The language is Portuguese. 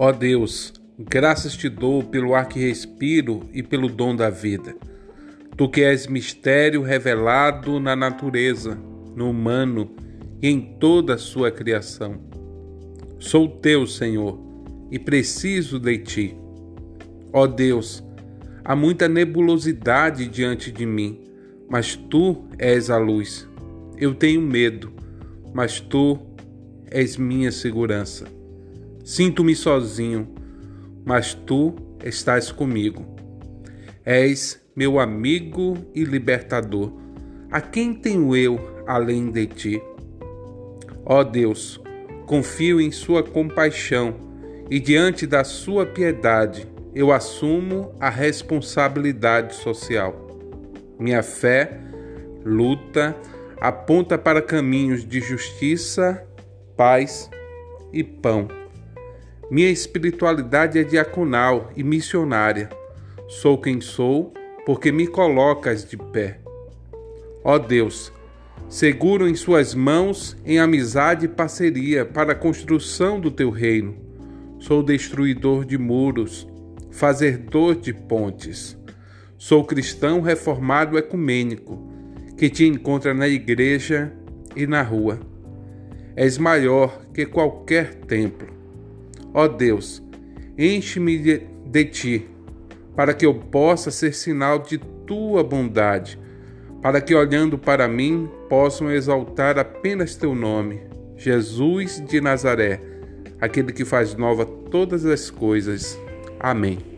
Ó Deus, graças te dou pelo ar que respiro e pelo dom da vida. Tu que és mistério revelado na natureza, no humano e em toda a sua criação. Sou teu, Senhor, e preciso de ti. Ó Deus, há muita nebulosidade diante de mim, mas tu és a luz. Eu tenho medo, mas tu és minha segurança. Sinto-me sozinho, mas tu estás comigo. És meu amigo e libertador. A quem tenho eu além de ti? Ó Deus, confio em Sua compaixão e diante da Sua piedade eu assumo a responsabilidade social. Minha fé, luta, aponta para caminhos de justiça, paz e pão. Minha espiritualidade é diaconal e missionária. Sou quem sou porque me colocas de pé. Ó Deus, seguro em Suas mãos em amizade e parceria para a construção do Teu reino. Sou destruidor de muros, fazedor de pontes. Sou cristão reformado ecumênico que te encontra na igreja e na rua. És maior que qualquer templo. Ó Deus, enche-me de, ti, para que eu possa ser sinal de tua bondade, para que olhando para mim possam exaltar apenas teu nome, Jesus de Nazaré, aquele que faz nova todas as coisas. Amém.